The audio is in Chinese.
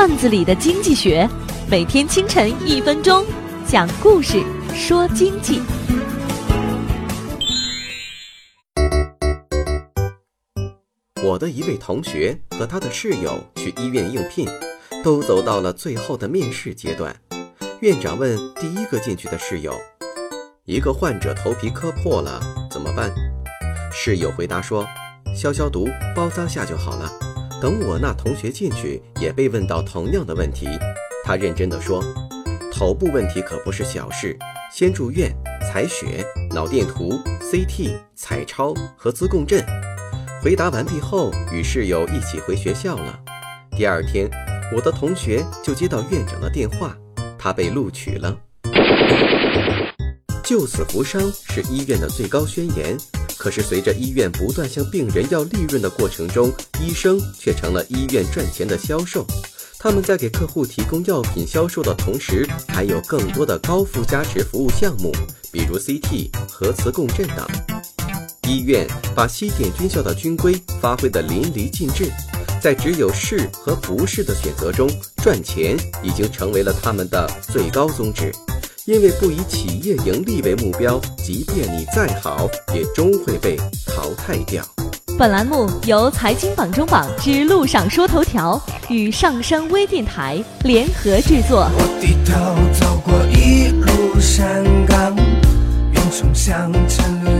段子里的经济学，每天清晨一分钟，讲故事说经济。我的一位同学和他的室友去医院应聘，都走到了最后的面试阶段。院长问第一个进去的室友：“一个患者头皮磕破了，怎么办？”室友回答说：“消消毒，包扎下就好了。”等我那同学进去，也被问到同样的问题。他认真地说：“头部问题可不是小事，先住院，采血、脑电图、CT、彩超、核磁共振。”回答完毕后，与室友一起回学校了。第二天，我的同学就接到院长的电话，他被录取了。救死扶伤是医院的最高宣言。可是，随着医院不断向病人要利润的过程中，医生却成了医院赚钱的销售。他们在给客户提供药品销售的同时，还有更多的高附加值服务项目，比如 CT、核磁共振等。医院把西点军校的军规发挥得淋漓尽致，在只有是和不是的选择中，赚钱已经成为了他们的最高宗旨。因为不以企业盈利为目标，即便你再好，也终会被淘汰掉。本栏目由财经榜中榜之路上说头条与上山微电台联合制作。我低头走过一路山岗，云冲向沉沦已久的沧桑。